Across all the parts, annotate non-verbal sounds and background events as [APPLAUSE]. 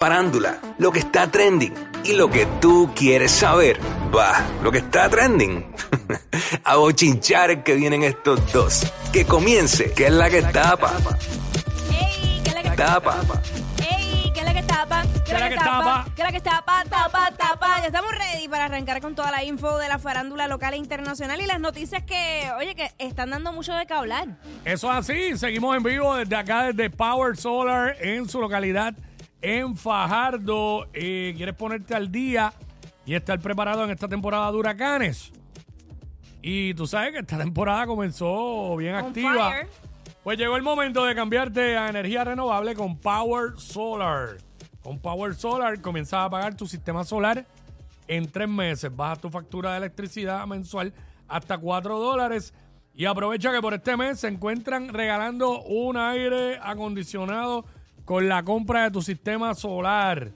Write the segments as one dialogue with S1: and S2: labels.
S1: Parándula, lo que está trending y lo que tú quieres saber. Va, lo que está trending. [LAUGHS] A bochinchar que vienen estos dos. Que comience, que es la que tapa.
S2: ¡Ey! ¿Qué es la que
S1: Tapa.
S2: ¡Ey! ¿Qué es la que tapa? ¿Qué
S3: es la que tapa?
S2: ¿Qué es la que tapa? Tapa, tapa. Ya estamos ready para arrancar con toda la info de la farándula local e internacional y las noticias que, oye, que están dando mucho de qué hablar.
S3: Eso es así, seguimos en vivo desde acá, desde Power Solar, en su localidad, en Fajardo. Eh, ¿Quieres ponerte al día y estar preparado en esta temporada de huracanes? Y tú sabes que esta temporada comenzó bien
S2: On
S3: activa.
S2: fire.
S3: Pues llegó el momento de cambiarte a energía renovable con Power Solar. Con Power Solar comienzas a pagar tu sistema solar en tres meses. Baja tu factura de electricidad mensual hasta 4 dólares. Y aprovecha que por este mes se encuentran regalando un aire acondicionado con la compra de tu sistema solar.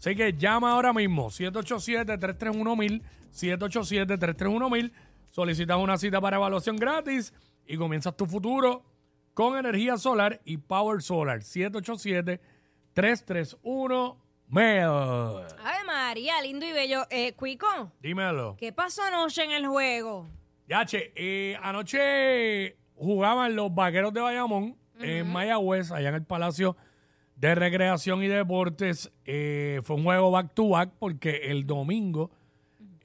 S3: Así que llama ahora mismo, 787-331-1000, 787-331-1000. Solicitas una cita para evaluación gratis y comienzas tu futuro con energía solar y Power Solar. 787-331-1000.
S2: Ave María, lindo y bello. Eh, Cuico,
S3: Dímelo.
S2: ¿qué pasó anoche en el juego?
S3: Yache, eh, anoche jugaban los vaqueros de Bayamón en Mayagüez, allá en el Palacio de Recreación y Deportes. Eh, fue un juego back to back porque el domingo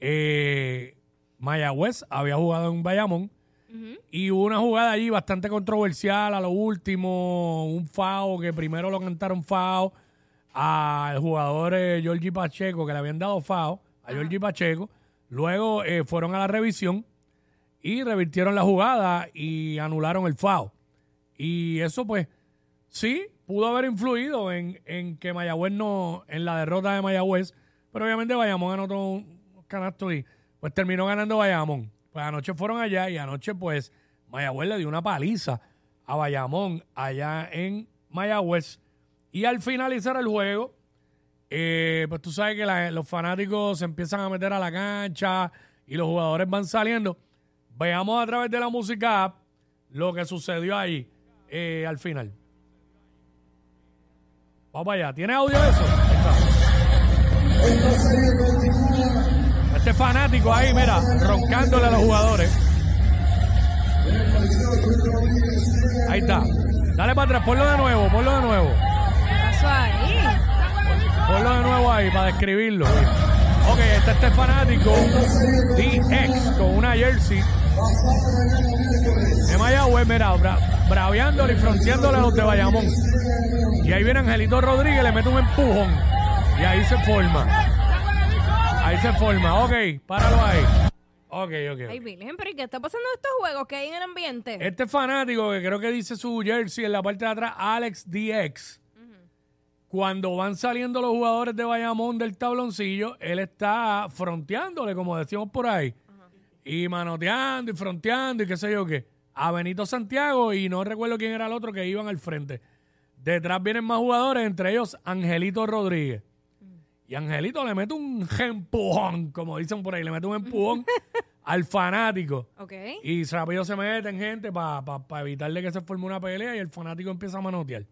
S3: eh, Mayagüez había jugado en Bayamón y hubo una jugada allí bastante controversial a lo último, un FAO que primero lo cantaron FAO al jugador eh, Georgie Pacheco, que le habían dado FAO a Georgie Pacheco. Luego eh, fueron a la revisión y revirtieron la jugada y anularon el FAO. Y eso, pues, sí, pudo haber influido en, en que Mayagüez no, en la derrota de Mayagüez, pero obviamente Bayamón anotó un canasto y pues terminó ganando Bayamón. Pues anoche fueron allá y anoche, pues, Mayagüez le dio una paliza a Bayamón allá en Mayagüez. Y al finalizar el juego, eh, pues tú sabes que los fanáticos se empiezan a meter a la cancha y los jugadores van saliendo. Veamos a través de la música lo que sucedió ahí eh, al final. Vamos para allá. ¿Tiene audio eso? Está. Este fanático ahí, mira, roncándole a los jugadores. Ahí está. Dale para atrás, ponlo de nuevo, ponlo de nuevo.
S2: ¿Qué pasó ahí?
S3: Ponlo de nuevo ahí para describirlo. Ok, está este fanático DX con una jersey de Mayagüez, mira, bra braveándole y fronteándole a los de Bayamón. Y ahí viene Angelito Rodríguez, le mete un empujón. Y ahí se forma. Ahí se forma. Ok, páralo ahí. Ok, ok.
S2: Ay, Virgen, pero ¿y qué está pasando en estos juegos que hay en el ambiente?
S3: Este fanático que creo que dice su jersey en la parte de atrás, Alex DX. Cuando van saliendo los jugadores de Bayamón del tabloncillo, él está fronteándole, como decimos por ahí. Y manoteando y fronteando y qué sé yo qué. A Benito Santiago y no recuerdo quién era el otro que iban al frente. Detrás vienen más jugadores, entre ellos Angelito Rodríguez. Y Angelito le mete un empujón, como dicen por ahí, le mete un empujón [LAUGHS] al fanático.
S2: Ok.
S3: Y rápido se meten gente para evitarle que se forme una pelea y el fanático empieza a manotear.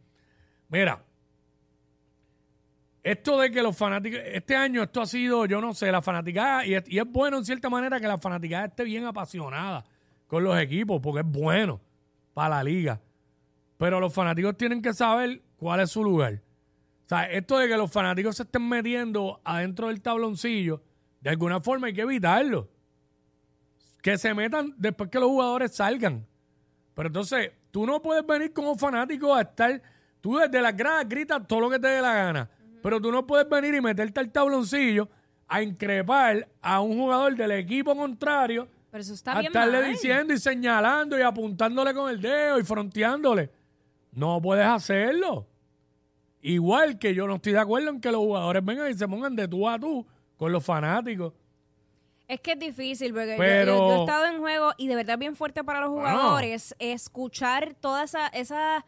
S3: Mira, esto de que los fanáticos, este año esto ha sido, yo no sé, la fanaticada, y es, bueno en cierta manera que la fanaticada esté bien apasionada con los equipos, porque es bueno para la liga. Pero los fanáticos tienen que saber cuál es su lugar. O sea, esto de que los fanáticos se estén metiendo adentro del tabloncillo, de alguna forma hay que evitarlo. Que se metan después que los jugadores salgan. Pero entonces, tú no puedes venir como fanático a estar. Tú desde las gradas gritas todo lo que te dé la gana. Pero tú no puedes venir y meterte al tabloncillo a increpar a un jugador del equipo contrario,
S2: Pero eso está
S3: a
S2: bien
S3: estarle
S2: mal.
S3: diciendo y señalando y apuntándole con el dedo y fronteándole. No puedes hacerlo. Igual que yo no estoy de acuerdo en que los jugadores vengan y se pongan de tú a tú con los fanáticos.
S2: Es que es difícil, porque
S3: Pero-
S2: yo, yo he estado en juego y de verdad es bien fuerte para los
S3: Bueno.
S2: jugadores escuchar todas esas esa,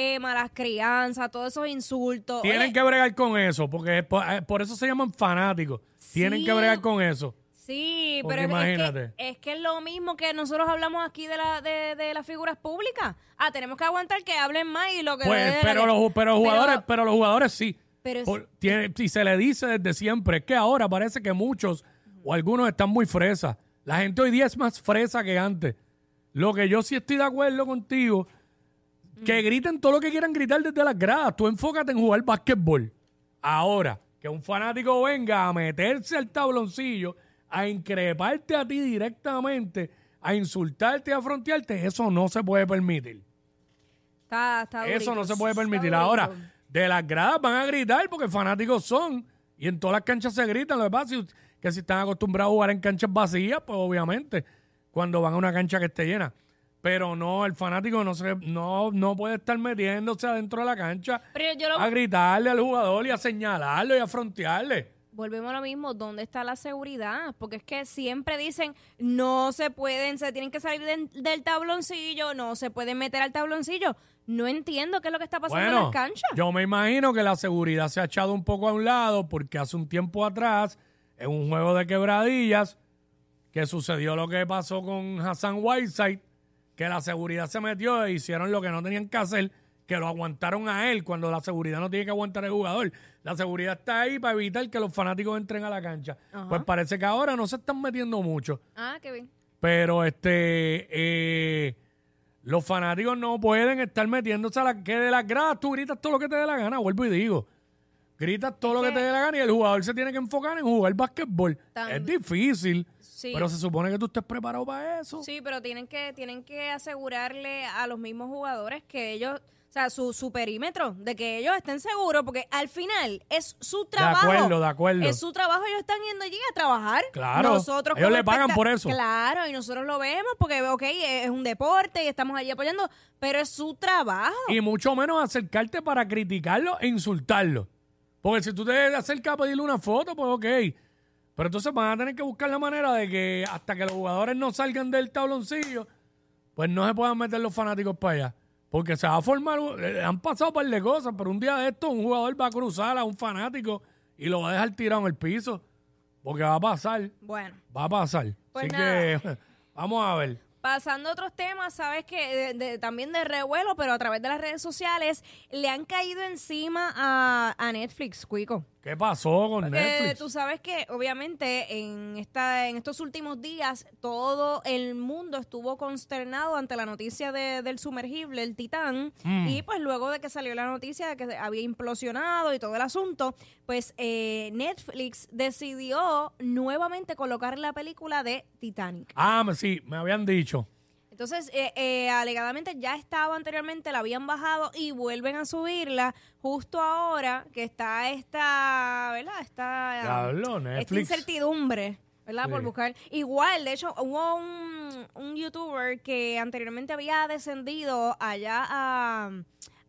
S2: eh, malas crianzas, todos esos insultos.
S3: Tienen
S2: Oye,
S3: que bregar con eso, porque es por, eh, por eso se llaman fanáticos. Tienen que bregar con eso.
S2: Sí,
S3: Porque
S2: pero es- es,
S3: imagínate.
S2: que, es que es lo mismo que nosotros hablamos aquí de, la, de, de las figuras públicas. Ah, tenemos que aguantar que hablen más y lo que...
S3: Pues, pero, los, pero jugadores, pero los jugadores sí.
S2: Pero es-
S3: Por- tiene- y se le dice desde siempre, es que ahora parece que muchos o algunos están muy fresas. La gente hoy día es más fresa que antes. Lo que yo sí estoy de acuerdo contigo, que griten todo lo que quieran gritar desde las gradas. Tú enfócate en jugar básquetbol. Ahora, que un fanático venga a meterse al tabloncillo, a increparte a ti directamente, a insultarte, a frontearte, eso no se puede permitir.
S2: Está, está
S3: Eso no se puede permitir. Ahora, de las gradas van a gritar porque fanáticos son. Y en todas las canchas se gritan. Lo que pasa es que si están acostumbrados a jugar en canchas vacías, pues obviamente, cuando van a una cancha que esté llena. Pero no, el fanático no se, no, no puede estar metiéndose adentro de la cancha
S2: Pero yo lo-
S3: a gritarle al jugador y a señalarlo y a frontearle.
S2: Volvemos a lo mismo, ¿dónde está la seguridad? Porque es que siempre dicen, no se pueden, se tienen que salir del- del tabloncillo, no se pueden meter al tabloncillo. No entiendo qué es lo que está pasando en las canchas.
S3: yo me imagino que la seguridad se ha echado un poco a un lado porque hace un tiempo atrás, en un juego de quebradillas, que sucedió lo que pasó con Hassan Whiteside, que la seguridad se metió e hicieron lo que no tenían que hacer, que lo aguantaron a él cuando la seguridad no tiene que aguantar al jugador. La seguridad está ahí para evitar que los fanáticos entren a la cancha. Pues parece que ahora no se están metiendo mucho.
S2: Ah, qué bien.
S3: Pero este eh, los fanáticos no pueden estar metiéndose a la que de las gradas tú gritas todo lo que te dé la gana, vuelvo y digo. Gritas todo lo que te dé la gana y el jugador se tiene que enfocar en jugar básquetbol.
S2: Tam-
S3: Es difícil,
S2: Sí.
S3: pero se supone que tú estés preparado para eso.
S2: Sí, pero tienen que, tienen que asegurarle a los mismos jugadores que ellos, o sea, su, su perímetro, de que ellos estén seguros, porque al final es su trabajo.
S3: acuerdo, de acuerdo.
S2: Es su trabajo, ellos están yendo allí a trabajar.
S3: Claro,
S2: Nosotros
S3: ellos le pagan por eso.
S2: Claro, y nosotros lo vemos porque, ok, es un deporte y estamos allí apoyando, pero es su trabajo.
S3: Y mucho menos acercarte para criticarlo e insultarlo. Porque si tú te acercas a pedirle una foto, pues ok. Pero entonces van a tener que buscar la manera de que hasta que los jugadores no salgan del tabloncillo, pues no se puedan meter los fanáticos para allá. Porque se va a formar, han pasado un par de cosas, pero un día de esto un jugador va a cruzar a un fanático y lo va a dejar tirado en el piso. Porque va a pasar,
S2: Bueno.
S3: va a pasar.
S2: Pues
S3: Así
S2: nada.
S3: que [LAUGHS] vamos a ver.
S2: Pasando a otros temas, sabes que de- de- también de revuelo, pero a través de las redes sociales, le han caído encima a, a Netflix, Cuico.
S3: ¿Qué pasó con
S2: Porque
S3: Netflix?
S2: tú sabes que obviamente en esta en estos últimos días todo el mundo estuvo consternado ante la noticia de- del sumergible, el Titán,
S3: Mm.
S2: y pues luego de que salió la noticia de que había implosionado y todo el asunto, pues eh, Netflix decidió nuevamente colocar la película de Titanic.
S3: Ah, sí, me habían dicho.
S2: Entonces, eh, eh, alegadamente ya estaba anteriormente, la habían bajado y vuelven a subirla justo ahora que está esta, ¿verdad? Esta, esta incertidumbre, ¿verdad? Por buscar. Igual, de hecho, hubo un, un youtuber que anteriormente había descendido allá a,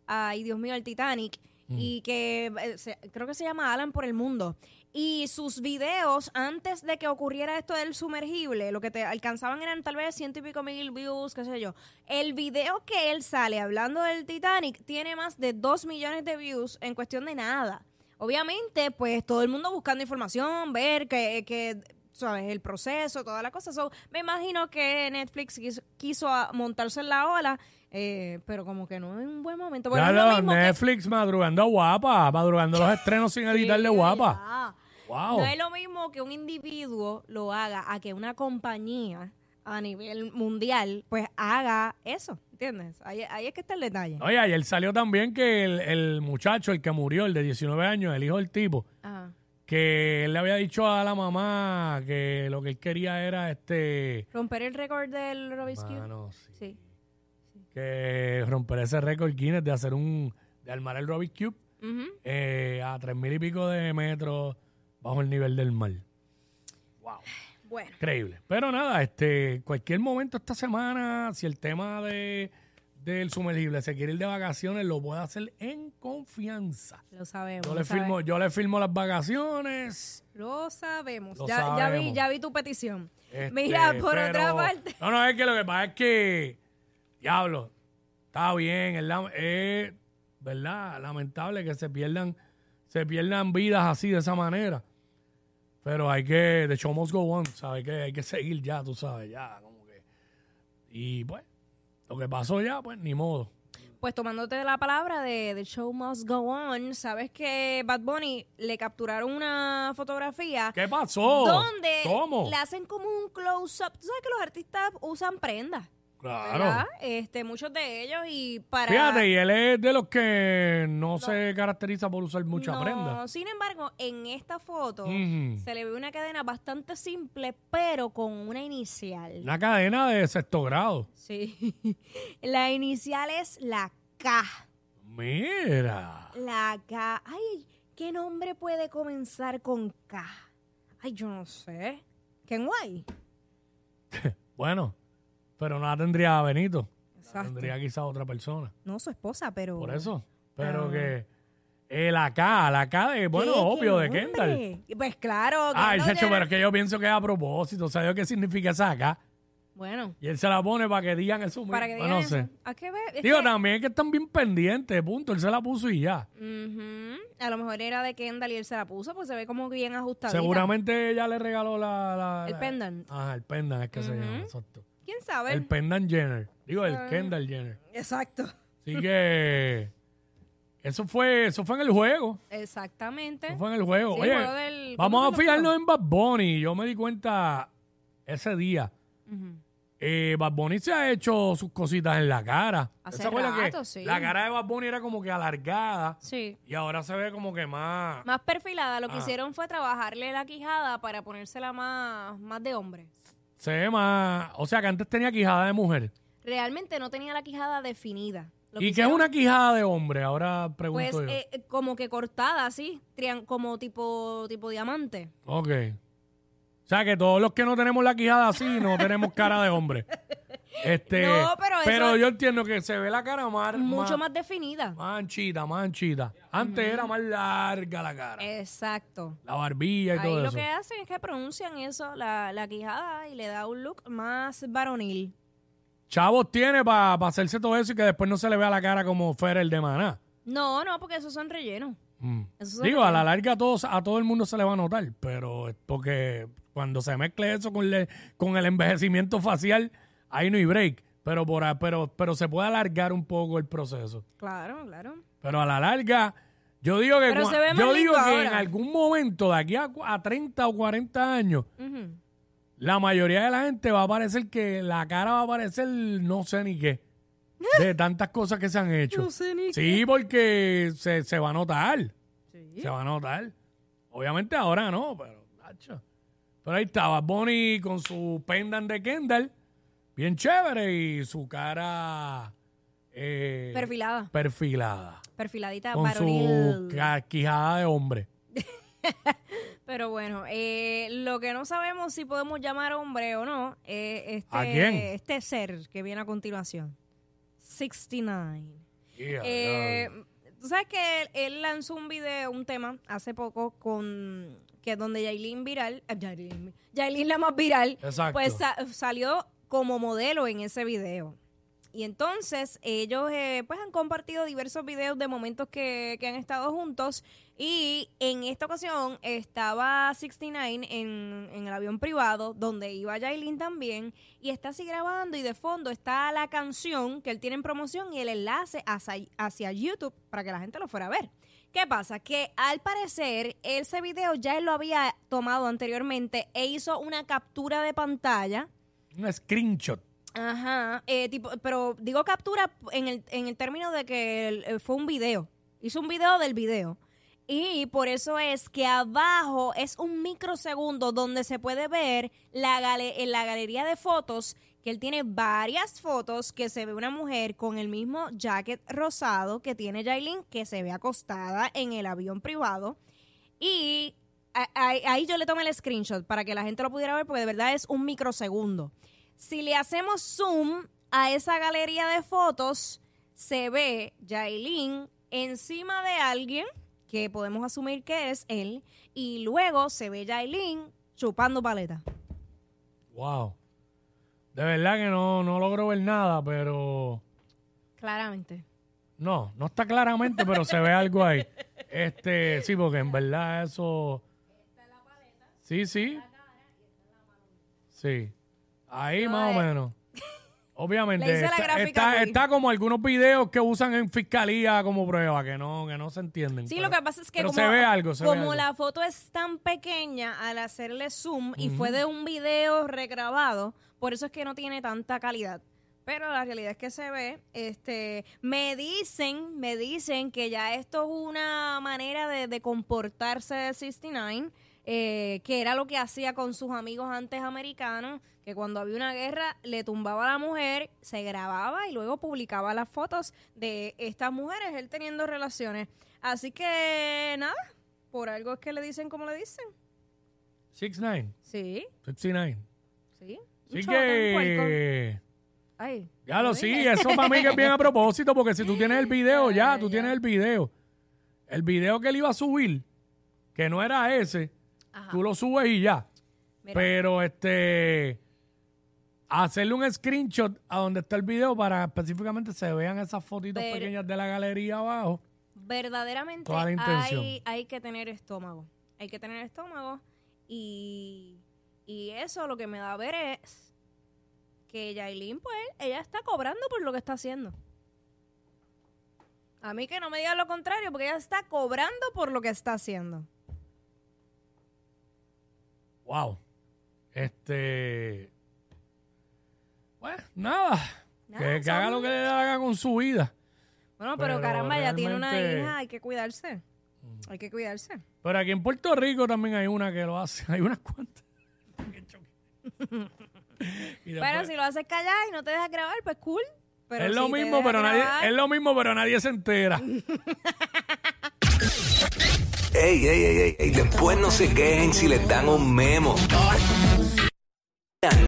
S2: a ay Dios mío, al Titanic y que eh, se- creo que se llama Alan por el mundo. Y sus videos, antes de que ocurriera esto del sumergible, lo que te alcanzaban eran tal vez ciento y pico mil views, qué sé yo. El video que él sale hablando del Titanic tiene más de dos millones de views en cuestión de nada. Obviamente, pues todo el mundo buscando información, ver que, que ¿sabes? El proceso, toda la cosa. So, me imagino que Netflix quiso, quiso montarse en la ola, eh, pero como que no en un buen momento. Bueno,
S3: Ya
S2: es lo
S3: lo-
S2: mismo que-
S3: Netflix madrugando guapa, madrugando los estrenos sin editarle guapa.
S2: Ah,
S3: Wow.
S2: No es lo mismo que un individuo lo haga a que una compañía a nivel mundial, pues haga eso, ¿entiendes? Ahí, ahí es que está el detalle.
S3: Oye, ayer salió también que el, el muchacho, el que murió, el de 19 años, el hijo del tipo,
S2: Ajá.
S3: que él le había dicho a la mamá que lo que él quería era este...
S2: Romper el récord del.
S3: Mano, sí,
S2: Sí.
S3: Que romper ese récord Guinness de hacer un... de armar el Rubik's Cube eh, a tres mil y pico de metros bajo el nivel del mar.
S2: Bueno,
S3: Increíble. Pero nada, este, cualquier momento esta semana, si el tema de del sumergible se quiere ir de vacaciones, lo puede hacer en confianza.
S2: lo sabemos.
S3: Yo
S2: lo
S3: le firmo, yo le firmo las vacaciones.
S2: Lo sabemos.
S3: Lo
S2: ya, ya vi, ya vi tu petición.
S3: Este,
S2: Mira, por
S3: pero-
S2: otra parte.
S3: No, no, es que lo que pasa es que, diablo, está bien, es, la- es, verdad, lamentable que se pierdan, se pierdan vidas así de esa manera. Pero hay que, the show must go on, ¿sabes? Que hay que seguir ya, tú sabes, ya, como que. Y pues, lo que pasó ya, pues, ni modo.
S2: Pues tomándote la palabra de The Show Must Go On, sabes que Bad Bunny le capturaron una fotografía
S3: ¿Qué pasó?
S2: donde
S3: ¿Cómo?
S2: le hacen como un close-up. Tú sabes que los artistas usan prendas.
S3: Claro.
S2: ¿verdad? Este, muchos de ellos y para...
S3: Fíjate, y él es de los que no, se caracteriza por usar mucha
S2: no,
S3: prenda.
S2: Sin embargo, en esta foto se le ve una cadena bastante simple, pero con una inicial.
S3: Una cadena de sexto grado.
S2: Sí. [LAUGHS] La inicial es la K.
S3: Mira.
S2: La K. Ay, ¿qué nombre puede comenzar con K? Ay, yo no sé. Kenway. [LAUGHS]
S3: Bueno, pero no la tendría Benito. La tendría quizá otra persona.
S2: No, su esposa, pero.
S3: Por eso. Pero
S2: Ah.
S3: que. la K, la K de, bueno,
S2: ¿Qué?
S3: obvio,
S2: ¿Qué
S3: de Kendall.
S2: Pues claro.
S3: Ay,
S2: Kendall
S3: chacho, pero es que yo pienso que es a propósito. ¿Sabes qué significa esa K?
S2: Bueno,
S3: Y él se la pone para que digan eso.
S2: para que digan
S3: no sé.
S2: ¿A qué? Es
S3: Digo,
S2: que-
S3: también es que están bien pendientes, punto. Él se la puso y ya.
S2: Ujú. A lo mejor era de Kendall y él se la puso, pues se ve como bien ajustadita.
S3: Seguramente ella le regaló la. la-
S2: El pendant.
S3: Ajá, el pendant es que se llama, exacto.
S2: ¿Quién sabe?
S3: El pendant Jenner. Digo, el
S2: Ah.
S3: Kendall Jenner.
S2: Exacto.
S3: Así que. Eso fue, eso fue en el juego.
S2: Exactamente.
S3: Eso fue en el juego.
S2: Sí,
S3: Oye,
S2: el juego del-
S3: vamos
S2: ¿cuándo
S3: a
S2: fue el
S3: fijarnos en Bad Bunny. Yo me di cuenta ese día.
S2: Ujú.
S3: Eh, Bad Bunny se ha hecho sus cositas en la cara.
S2: Hace
S3: ¿Se acuerdan que
S2: rato, sí.
S3: La cara de Bad Bunny era como que alargada
S2: Sí.
S3: y ahora se ve como que más...
S2: Más perfilada, lo que
S3: Ah.
S2: hicieron fue trabajarle la quijada para ponérsela más, más de hombre.
S3: Se ve más... O sea, que antes tenía quijada de mujer.
S2: Realmente no tenía la quijada definida. Lo
S3: ¿Y qué es
S2: hicieron,
S3: una quijada de hombre? Ahora pregunto
S2: Pues
S3: yo.
S2: eh, eh, como que cortada así, trian- como tipo, tipo diamante.
S3: Ok. O sea, que todos los que no tenemos la quijada así no tenemos cara de hombre. [LAUGHS] Este,
S2: No, pero eso-
S3: yo entiendo que se ve la cara más...
S2: Mucho más definida.
S3: Más anchita, más anchita. Antes era más larga la cara.
S2: Exacto.
S3: La barbilla y
S2: Ahí
S3: todo
S2: lo
S3: eso.
S2: que hacen es que pronuncian eso, la, la quijada, y le da un look más varonil.
S3: Chavos tiene para hacerse todo eso y que después no se le vea la cara como fuera el de maná.
S2: No, no, porque esos son rellenos.
S3: Mm.
S2: Eso son
S3: Digo, a la larga a, todos, a todo el mundo se le va a notar, pero es porque cuando se mezcle eso con, le- con el envejecimiento facial, ahí no hay break. Pero, por, pero, pero se puede alargar un poco el proceso.
S2: Claro, claro.
S3: Pero a la larga, yo digo que, cua- yo digo que en algún momento, de aquí a, a 30 o 40 años, la mayoría de la gente va a parecer que la cara va a parecer no sé ni qué. De [LAUGHS] tantas cosas que se han hecho.
S2: No sé ni
S3: sí, porque se, se va a notar.
S2: Sí.
S3: Se va a notar. Obviamente ahora no, pero. Pero ahí estaba Bonnie con su pendant de Kendall. Bien chévere. Y su cara. eh,
S2: Perfilada.
S3: perfilada.
S2: Perfiladita,
S3: Con su
S2: varonil.
S3: ca- quijada de hombre. [LAUGHS]
S2: Pero bueno, eh, lo que no sabemos si podemos llamar hombre o no es este,
S3: ¿A quién?
S2: este ser que viene a continuación. 69.
S3: Yeah,
S2: Eh. Tú sabes que él, él lanzó un video, un tema, hace poco, con que donde Yailin viral, eh, [LAUGHS] Yailin, Yailin la más viral,
S3: Exacto.
S2: pues sa- salió como modelo en ese video. Y entonces ellos eh, pues han compartido diversos videos de momentos que, que han estado juntos y en esta ocasión estaba 69 en, en el avión privado donde iba Yailin también y está así grabando y de fondo está la canción que él tiene en promoción y el enlace hacia, hacia YouTube para que la gente lo fuera a ver. ¿Qué pasa? Que al parecer ese video ya él lo había tomado anteriormente e hizo una captura de pantalla
S3: Un screenshot.
S2: Ajá, eh, tipo, pero digo captura en el, en el término de que eh, fue un video. Hizo un video del video. Y por eso es que abajo es un microsegundo donde se puede ver la en la galería de fotos que él tiene varias fotos que se ve una mujer con el mismo jacket rosado que tiene Jailin que se ve acostada en el avión privado. Y ahí ahí yo le tomé el screenshot para que la gente lo pudiera ver porque de verdad es un microsegundo. Si le hacemos zoom a esa galería de fotos, se ve Jailin encima de alguien, que podemos asumir que es él, y luego se ve Jailin chupando paleta.
S3: Wow. De verdad que no, no logro ver nada, pero
S2: Claramente.
S3: no, no está claramente, pero se ve algo ahí. [LAUGHS] Este, sí, porque en verdad eso. Sí, sí. Sí. Ahí más o menos. [LAUGHS] Obviamente.
S2: Le hice la
S3: está,
S2: gráfica
S3: está, como algunos videos que usan en fiscalía como prueba, que no, que no se entienden.
S2: Sí,
S3: pero-
S2: lo que pasa es que
S3: pero
S2: como,
S3: se ve algo, se ve
S2: como
S3: algo.
S2: la foto es tan pequeña al hacerle zoom y fue de un video regrabado, por eso es que no tiene tanta calidad. Pero la realidad es que se ve, este, me dicen, me dicen que ya esto es una manera de, de comportarse de 69, eh, que era lo que hacía con sus amigos antes americanos, que cuando había una guerra le tumbaba a la mujer, se grababa y luego publicaba las fotos de estas mujeres, él teniendo relaciones. Así que nada, por algo es que le dicen como le dicen.
S3: 6'9,
S2: Sí,
S3: 69.
S2: sí.
S3: Así que.
S2: Ay,
S3: Ya lo
S2: lo
S3: sí, eso para mí que es bien a [LAUGHS] propósito, porque si tú tienes el video, ya, tú tienes el video. El video que él iba a subir, que no era ese,
S2: Ajá.
S3: tú lo subes y ya.
S2: Mira.
S3: Pero este hacerle un screenshot a donde está el video para específicamente se vean esas fotitos
S2: Ver-
S3: pequeñas de la galería abajo.
S2: verdaderamente hay, hay que tener estómago. Hay que tener estómago y, y eso lo que me da a ver es que Yailin, pues, ella está cobrando por lo que está haciendo. A mí que no me digan lo contrario, porque ella está cobrando por lo que está haciendo.
S3: Wow. Este. Pues nada.
S2: Nada,
S3: que, que haga lo que le haga con su vida.
S2: Bueno, pero,
S3: Pero
S2: caramba, ya tiene una
S3: Mm.
S2: hija, hay que cuidarse. Hay que cuidarse.
S3: Pero aquí en Puerto Rico también hay una que lo hace. [LAUGHS] Hay unas cuantas. [LAUGHS]
S2: Pero si lo haces callar y no te dejas grabar, pues cool. Pero
S3: es lo
S2: si
S3: mismo, pero nadie, es lo mismo, pero nadie se entera. [LAUGHS]
S1: Ey, ey, ey, ey, ey, después no se quejen si les dan un memo.